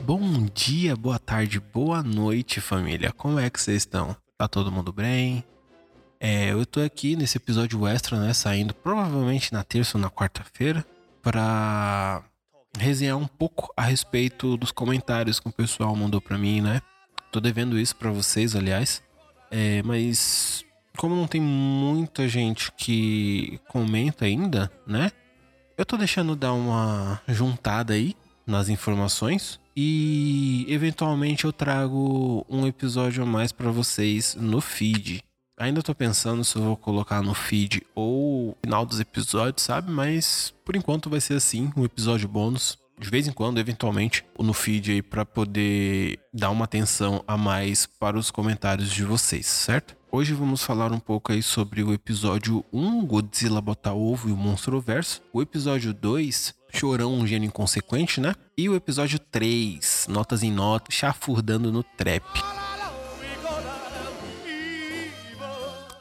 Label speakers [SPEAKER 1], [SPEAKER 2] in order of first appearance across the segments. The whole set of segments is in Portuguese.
[SPEAKER 1] Bom dia, boa tarde, boa noite, família. Como é que vocês estão? Tá todo mundo bem? É, eu tô aqui nesse episódio extra, né, saindo provavelmente na terça ou na quarta-feira, para resenhar um pouco a respeito dos comentários que o pessoal mandou para mim, né? Tô devendo isso para vocês, aliás. É, mas como não tem muita gente que comenta ainda, né? Eu tô deixando dar uma juntada aí nas informações e eventualmente eu trago um episódio a mais para vocês no feed. Ainda tô pensando se eu vou colocar no feed ou final dos episódios, sabe? Mas por enquanto vai ser assim, um episódio bônus. De vez em quando, eventualmente, no feed aí para poder dar uma atenção a mais para os comentários de vocês, certo? Hoje vamos falar um pouco aí sobre o episódio 1, Godzilla Bota Ovo e o Monstro Verso. O episódio 2, Chorão, um gênio inconsequente, né? E o episódio 3, Notas em Notas, Chafurdando no Trap.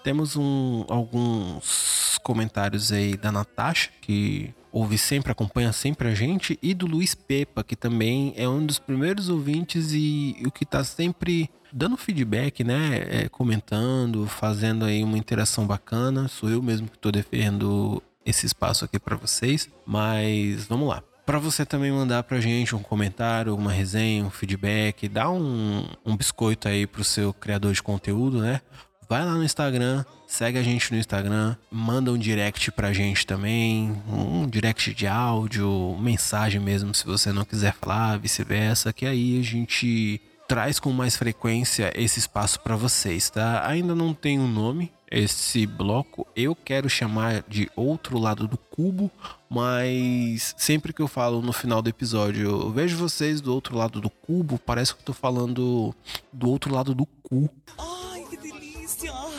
[SPEAKER 1] Temos um, alguns comentários aí da Natasha, que ouve sempre, acompanha sempre a gente, e do Luiz Pepa, que também é um dos primeiros ouvintes e o que tá sempre dando feedback, né? É, comentando, fazendo aí uma interação bacana. Sou eu mesmo que tô defendendo esse espaço aqui para vocês, mas vamos lá. Para você também mandar pra gente um comentário, uma resenha, um feedback, dá um, um biscoito aí pro seu criador de conteúdo, né? vai lá no Instagram, segue a gente no Instagram, manda um direct pra gente também, um direct de áudio, mensagem mesmo, se você não quiser falar, vice-versa, que aí a gente traz com mais frequência esse espaço para vocês, tá? Ainda não tem um nome esse bloco, eu quero chamar de outro lado do cubo, mas sempre que eu falo no final do episódio, eu vejo vocês do outro lado do cubo, parece que eu tô falando do outro lado do cu. Delícia!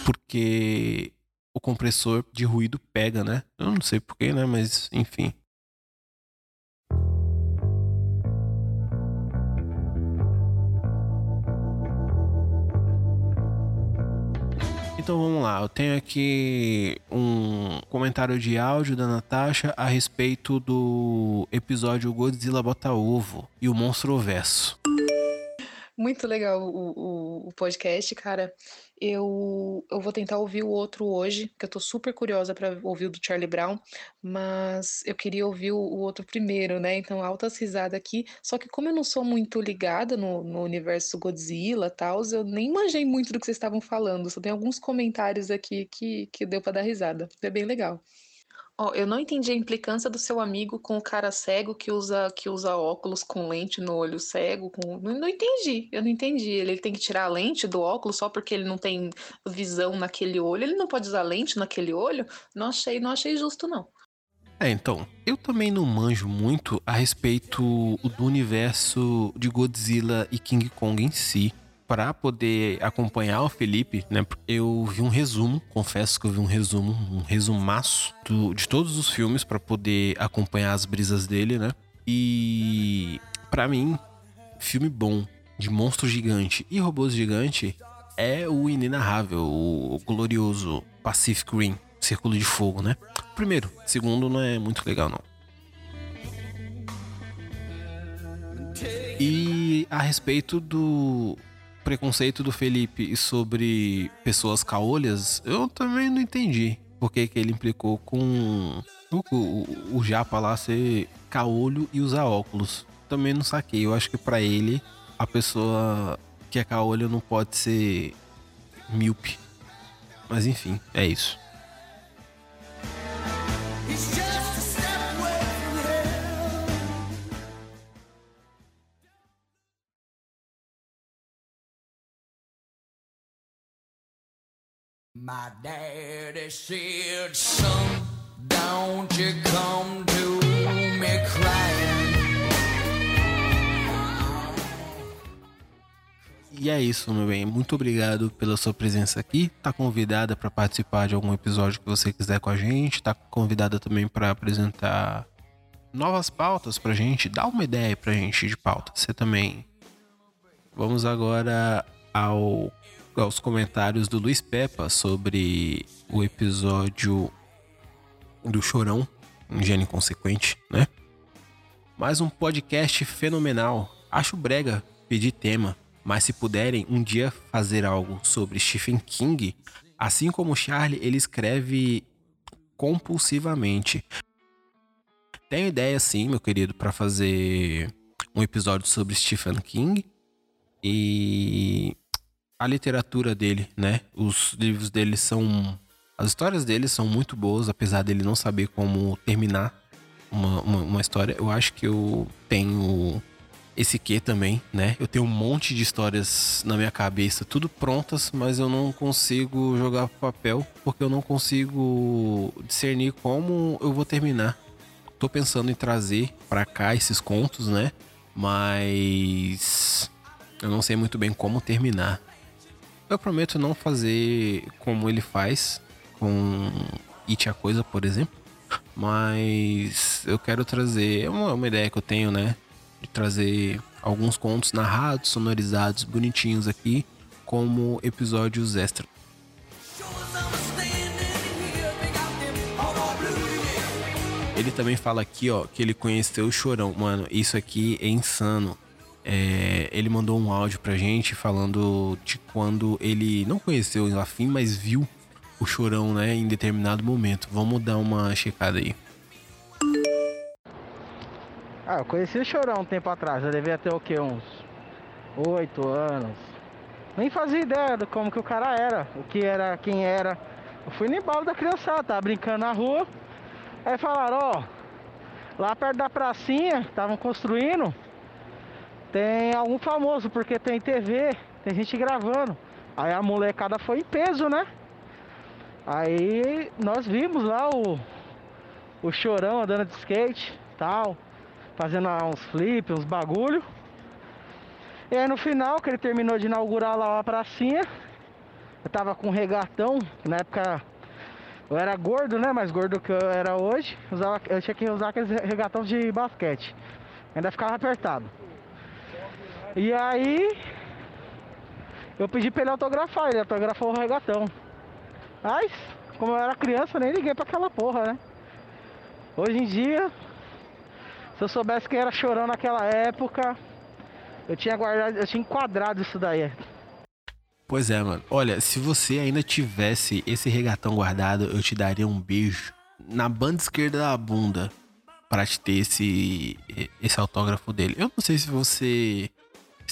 [SPEAKER 1] Porque o compressor de ruído pega, né? Eu não sei porquê, né? Mas enfim. Então vamos lá, eu tenho aqui um comentário de áudio da Natasha a respeito do episódio Godzilla Bota Ovo e o Monstro Verso.
[SPEAKER 2] Muito legal o, o, o podcast, cara. Eu, eu vou tentar ouvir o outro hoje, que eu tô super curiosa para ouvir o do Charlie Brown, mas eu queria ouvir o, o outro primeiro, né? Então, altas risadas aqui. Só que como eu não sou muito ligada no, no universo Godzilla e tal, eu nem manjei muito do que vocês estavam falando. Só tem alguns comentários aqui que, que deu para dar risada. É bem legal. Ó, eu não entendi a implicância do seu amigo com o cara cego que usa que usa óculos com lente no olho cego. Com... Não, não entendi, eu não entendi. Ele, ele tem que tirar a lente do óculos só porque ele não tem visão naquele olho. Ele não pode usar lente naquele olho? Não achei, não achei justo não.
[SPEAKER 1] É, então, eu também não manjo muito a respeito do universo de Godzilla e King Kong em si para poder acompanhar o Felipe, né? Eu vi um resumo, confesso que eu vi um resumo, um resumaço do, de todos os filmes para poder acompanhar as brisas dele, né? E para mim, filme bom de monstro gigante e robôs gigante é o inenarrável, o glorioso Pacific Rim, Círculo de Fogo, né? Primeiro, segundo não é muito legal não. E a respeito do preconceito do Felipe sobre pessoas caolhas, eu também não entendi. Por que, que ele implicou com o, o, o Japa lá ser caolho e usar óculos. Também não saquei. Eu acho que para ele, a pessoa que é caolho não pode ser míope. Mas enfim, é isso. My daddy said, son, don't you come to me crying. E é isso, meu bem. Muito obrigado pela sua presença aqui. Tá convidada para participar de algum episódio que você quiser com a gente. Tá convidada também para apresentar novas pautas pra gente. Dá uma ideia pra gente de pauta. Você também. Vamos agora ao aos comentários do Luiz Peppa sobre o episódio do Chorão, um gênio inconsequente, né? Mais um podcast fenomenal. Acho brega pedir tema, mas se puderem um dia fazer algo sobre Stephen King, assim como Charlie, ele escreve compulsivamente. Tenho ideia sim, meu querido, para fazer um episódio sobre Stephen King e a literatura dele, né? Os livros dele são. As histórias dele são muito boas, apesar dele não saber como terminar uma, uma, uma história. Eu acho que eu tenho esse que também, né? Eu tenho um monte de histórias na minha cabeça, tudo prontas, mas eu não consigo jogar papel porque eu não consigo discernir como eu vou terminar. Tô pensando em trazer para cá esses contos, né? Mas eu não sei muito bem como terminar. Eu prometo não fazer como ele faz com It a Coisa, por exemplo. Mas eu quero trazer. É uma, uma ideia que eu tenho, né? De trazer alguns contos narrados, sonorizados, bonitinhos aqui, como episódios extra. Ele também fala aqui, ó, que ele conheceu o Chorão. Mano, isso aqui é insano. É, ele mandou um áudio pra gente falando de quando ele não conheceu o Afim, mas viu o Chorão, né, em determinado momento. Vamos dar uma checada aí.
[SPEAKER 3] Ah, eu conheci o Chorão um tempo atrás, eu devia ter o quê? Uns oito anos. Nem fazia ideia de como que o cara era, o que era, quem era. Eu fui no embalo da criançada, tava brincando na rua. Aí falaram, ó, lá perto da pracinha, estavam construindo, tem algum famoso, porque tem TV, tem gente gravando. Aí a molecada foi em peso, né? Aí nós vimos lá o, o chorão andando de skate tal, fazendo uns flips, uns bagulho. E aí no final, que ele terminou de inaugurar lá a pracinha, eu tava com um regatão, na época eu era gordo, né? Mais gordo que eu era hoje. Usava, eu tinha que usar aqueles regatão de basquete. Ainda ficava apertado. E aí eu pedi pra ele autografar, ele autografou o regatão. Mas, como eu era criança, nem liguei pra aquela porra, né? Hoje em dia, se eu soubesse que era chorando naquela época, eu tinha guardado, eu tinha enquadrado isso daí.
[SPEAKER 1] Pois é, mano. Olha, se você ainda tivesse esse regatão guardado, eu te daria um beijo na banda esquerda da bunda para te ter esse, esse autógrafo dele. Eu não sei se você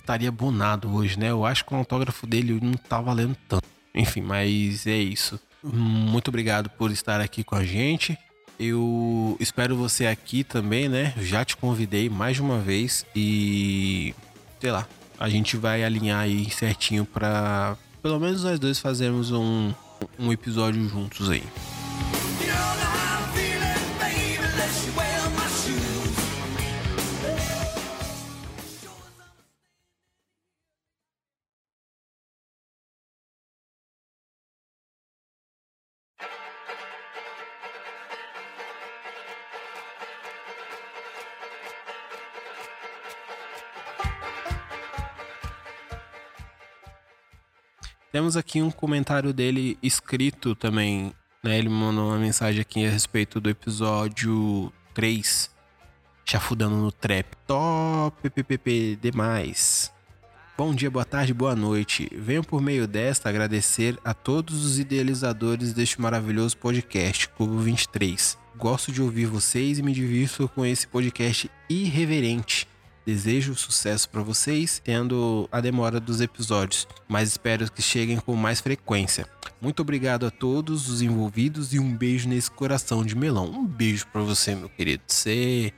[SPEAKER 1] estaria bonado hoje, né? Eu acho que o autógrafo dele não tá valendo tanto. Enfim, mas é isso. Muito obrigado por estar aqui com a gente. Eu espero você aqui também, né? Já te convidei mais uma vez e sei lá, a gente vai alinhar aí certinho para pelo menos nós dois fazermos um, um episódio juntos aí. Temos aqui um comentário dele escrito também, né? Ele mandou uma mensagem aqui a respeito do episódio 3, Chafudando no Trap. Top PPP demais. Bom dia, boa tarde, boa noite. Venho por meio desta agradecer a todos os idealizadores deste maravilhoso podcast, Cubo 23. Gosto de ouvir vocês e me divirto com esse podcast irreverente Desejo sucesso para vocês, tendo a demora dos episódios, mas espero que cheguem com mais frequência. Muito obrigado a todos os envolvidos e um beijo nesse coração de melão. Um beijo para você, meu querido. Você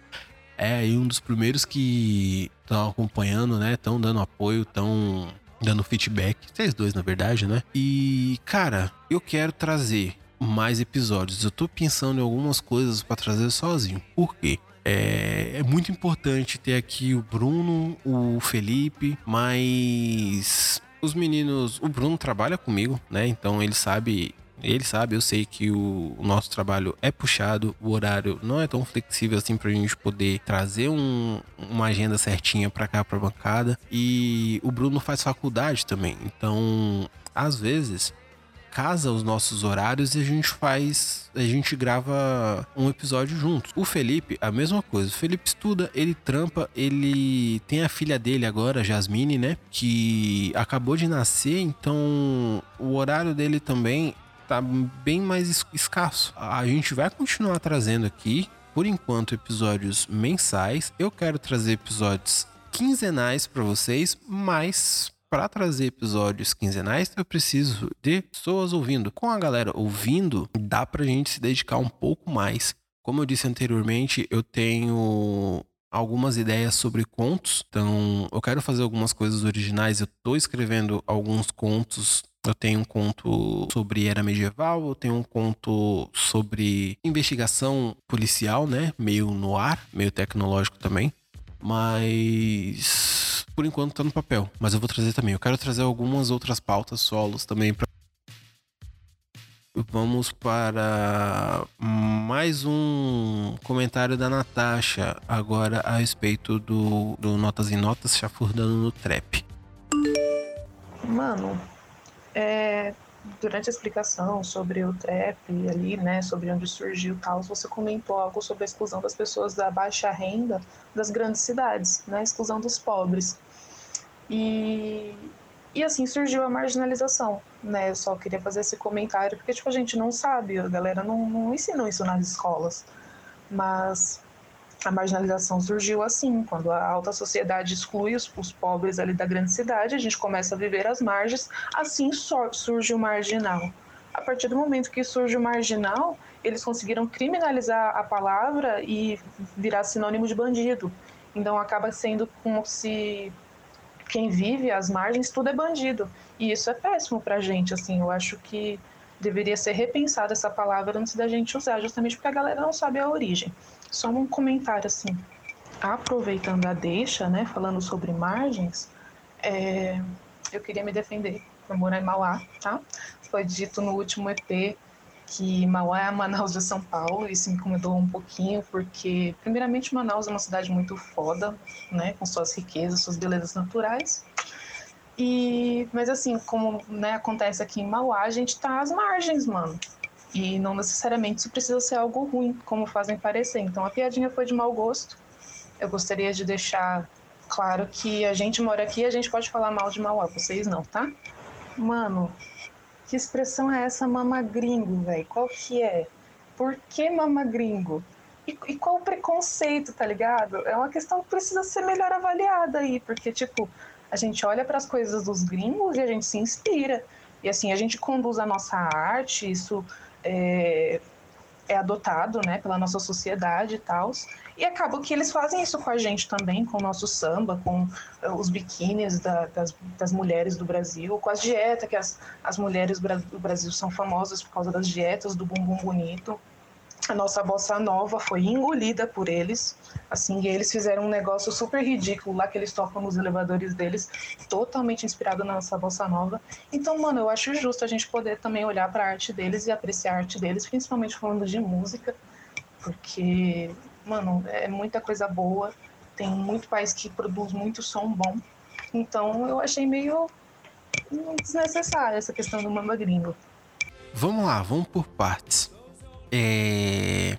[SPEAKER 1] é um dos primeiros que estão acompanhando, né? Estão dando apoio, estão dando feedback. Vocês dois, na verdade, né? E, cara, eu quero trazer mais episódios. Eu tô pensando em algumas coisas para trazer sozinho. Por quê? É, é, muito importante ter aqui o Bruno, o Felipe, mas os meninos, o Bruno trabalha comigo, né? Então ele sabe, ele sabe, eu sei que o, nosso trabalho é puxado, o horário não é tão flexível assim pra gente poder trazer um, uma agenda certinha para cá pra bancada. E o Bruno faz faculdade também, então às vezes casa os nossos horários e a gente faz, a gente grava um episódio juntos. O Felipe, a mesma coisa. O Felipe estuda, ele trampa, ele tem a filha dele agora, Jasmine, né, que acabou de nascer, então o horário dele também tá bem mais escasso. A gente vai continuar trazendo aqui, por enquanto, episódios mensais. Eu quero trazer episódios quinzenais para vocês, mas para trazer episódios quinzenais, eu preciso de pessoas ouvindo. Com a galera ouvindo, dá pra gente se dedicar um pouco mais. Como eu disse anteriormente, eu tenho algumas ideias sobre contos. Então, eu quero fazer algumas coisas originais. Eu tô escrevendo alguns contos eu tenho um conto sobre era medieval, eu tenho um conto sobre investigação policial, né? Meio no ar, meio tecnológico também. Mas por enquanto tá no papel. Mas eu vou trazer também. Eu quero trazer algumas outras pautas solos também para Vamos para mais um comentário da Natasha, agora a respeito do, do Notas em Notas chafurdando no trap.
[SPEAKER 2] Mano, é, durante a explicação sobre o trap ali, né, sobre onde surgiu e tal, você comentou algo sobre a exclusão das pessoas da baixa renda das grandes cidades, né, a exclusão dos pobres. E, e assim surgiu a marginalização, né, eu só queria fazer esse comentário, porque tipo, a gente não sabe, a galera não, não ensina isso nas escolas, mas a marginalização surgiu assim, quando a alta sociedade exclui os, os, pobres ali da grande cidade, a gente começa a viver às margens, assim surge o marginal. A partir do momento que surge o marginal, eles conseguiram criminalizar a palavra e virar sinônimo de bandido. Então acaba sendo como se quem vive às margens tudo é bandido. E isso é péssimo pra gente, assim, eu acho que deveria ser repensada essa palavra antes da gente usar, justamente porque a galera não sabe a origem. Só um comentário assim, aproveitando a deixa, né, falando sobre margens, é, eu queria me defender por morar em Mauá, tá? Foi dito no último EP que Mauá é a Manaus de São Paulo, isso me incomodou um pouquinho, porque, primeiramente, Manaus é uma cidade muito foda, né, com suas riquezas, suas belezas naturais, e, mas assim, como né, acontece aqui em Mauá, a gente tá às margens, mano. E não necessariamente isso precisa ser algo ruim, como fazem parecer. Então a piadinha foi de mau gosto. Eu gostaria de deixar claro que a gente mora aqui e a gente pode falar mal de Mauá, vocês não, tá? Mano, que expressão é essa mama gringo, velho? Qual que é? Por que mama gringo? E, e, qual o preconceito, tá ligado? É uma questão que precisa ser melhor avaliada aí, porque, tipo, a gente olha para as coisas dos gringos e a gente se inspira. E assim, a gente conduz a nossa arte, isso é, é adotado né, pela nossa sociedade e tal. E acaba que eles fazem isso com a gente também, com o nosso samba, com uh, os biquínis da, das, das, mulheres do Brasil, com as dietas, que as, as mulheres do Brasil são famosas por causa das dietas do bumbum bonito a nossa bossa nova foi engolida por eles. Assim, eles fizeram um negócio super ridículo lá que eles tocam nos elevadores deles, totalmente inspirado na nossa bossa nova. Então, mano, eu acho justo a gente poder também olhar para a arte deles e apreciar a arte deles, principalmente falando de música, porque, mano, é muita coisa boa. Tem muito país que produz muito som bom. Então, eu achei meio desnecessária essa questão do mamba gringo.
[SPEAKER 1] Vamos lá, vamos por partes. É...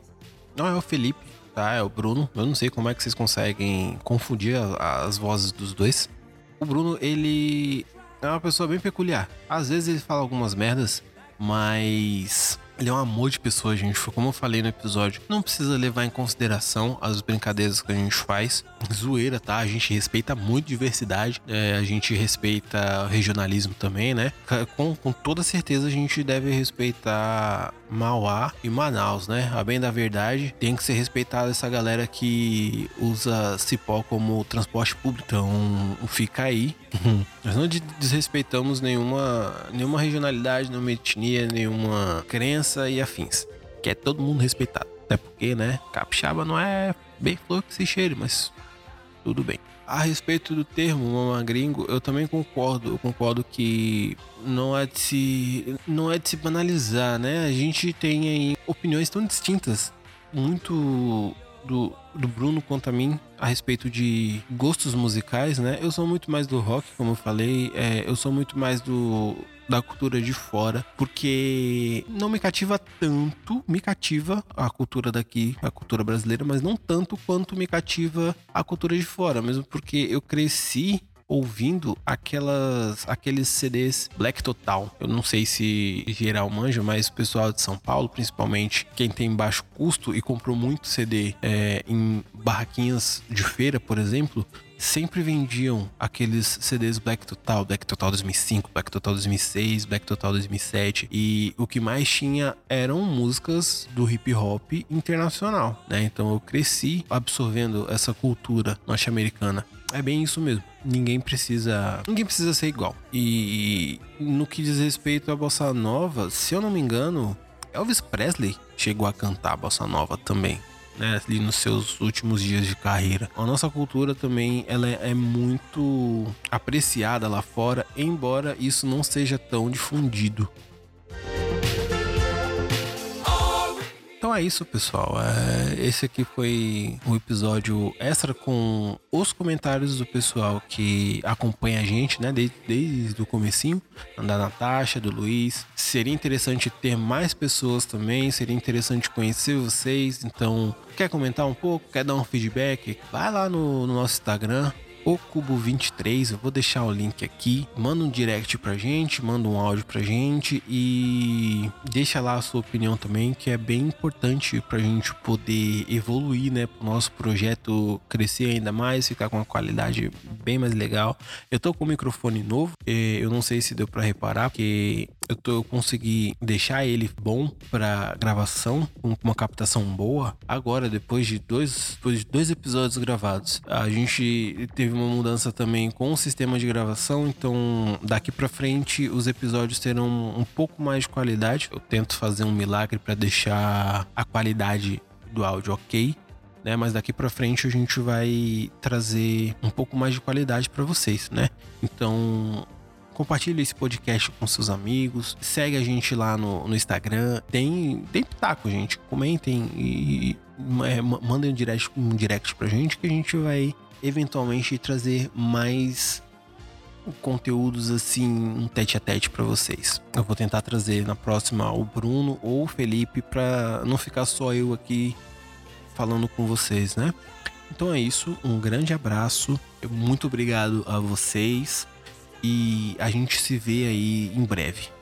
[SPEAKER 1] Não é o Felipe, tá? É o Bruno. Eu não sei como é que vocês conseguem confundir as vozes dos dois. O Bruno, ele é uma pessoa bem peculiar. Às vezes ele fala algumas merdas, mas ele é um amor de pessoa, gente. Como eu falei no episódio, não precisa levar em consideração as brincadeiras que a gente faz. Zoeira, tá? A gente respeita muito diversidade, é, a gente respeita regionalismo também, né? Com, com toda certeza a gente deve respeitar Mauá e Manaus, né? A bem da verdade, tem que ser respeitada essa galera que usa cipó como transporte público. Então, fica aí. Nós não desrespeitamos nenhuma, nenhuma regionalidade, nenhuma etnia, nenhuma crença e afins. Que é todo mundo respeitado. Até porque, né? Capixaba não é bem flor que se cheire, mas tudo bem. A respeito do termo mama gringo, eu também concordo. Eu concordo que não é de se, não é de se banalizar, né? A gente tem aí opiniões tão distintas, muito do, do Bruno quanto a mim a respeito de gostos musicais, né? Eu sou muito mais do rock, como eu falei. É, eu sou muito mais do da cultura de fora, porque não me cativa tanto, me cativa a cultura daqui, a cultura brasileira, mas não tanto quanto me cativa a cultura de fora, mesmo porque eu cresci ouvindo aquelas aqueles CDs Black Total. Eu não sei se geral manja, mas o pessoal de São Paulo, principalmente quem tem baixo custo e comprou muito CD é, em barraquinhas de feira, por exemplo, sempre vendiam aqueles CDs Black Total, Black Total 2005, Black Total 2006, Black Total 2007 e o que mais tinha eram músicas do hip hop internacional, né? Então eu cresci absorvendo essa cultura norte-americana. É bem isso mesmo. Ninguém precisa, ninguém precisa ser igual. E no que diz respeito à bossa nova, se eu não me engano, Elvis Presley chegou a cantar bossa nova também. Né, ali nos seus últimos dias de carreira. A nossa cultura também ela é muito apreciada lá fora, embora isso não seja tão difundido. Então é isso, pessoal. É, esse aqui foi um episódio extra com os comentários do pessoal que acompanha a gente, né? Desde, desde o comecinho, da Natasha, do Luiz. Seria interessante ter mais pessoas também, seria interessante conhecer vocês. Então, quer comentar um pouco? Quer dar um feedback? Vai lá no, no nosso Instagram, o Cubo 23. Eu vou deixar o link aqui. Manda um direct pra gente, manda um áudio pra gente e deixa lá a sua opinião também, que é bem importante pra gente poder evoluir, né? Pro nosso projeto crescer ainda mais, ficar com uma qualidade bem mais legal. Eu tô com um microfone novo, eu não sei se deu para reparar, porque eu, tô, eu consegui deixar ele bom para gravação, com uma captação boa. Agora, depois de dois, depois de dois episódios gravados, a gente teve uma mudança também com o sistema de gravação, então daqui para frente os episódios terão um pouco mais de qualidade. Eu tento fazer um milagre para deixar a qualidade do áudio ok, né? Mas daqui para frente a gente vai trazer um pouco mais de qualidade para vocês, né? Então compartilhe esse podcast com seus amigos, segue a gente lá no, no Instagram, tem, tem pitaco, gente, comentem e, e é, mandem um direct, um direct pra gente que a gente vai eventualmente trazer mais conteúdos assim, um tete a tete para vocês. Eu vou tentar trazer na próxima o Bruno ou o Felipe para não ficar só eu aqui falando com vocês, né? Então é isso, um grande abraço, muito obrigado a vocês e a gente se vê aí em breve.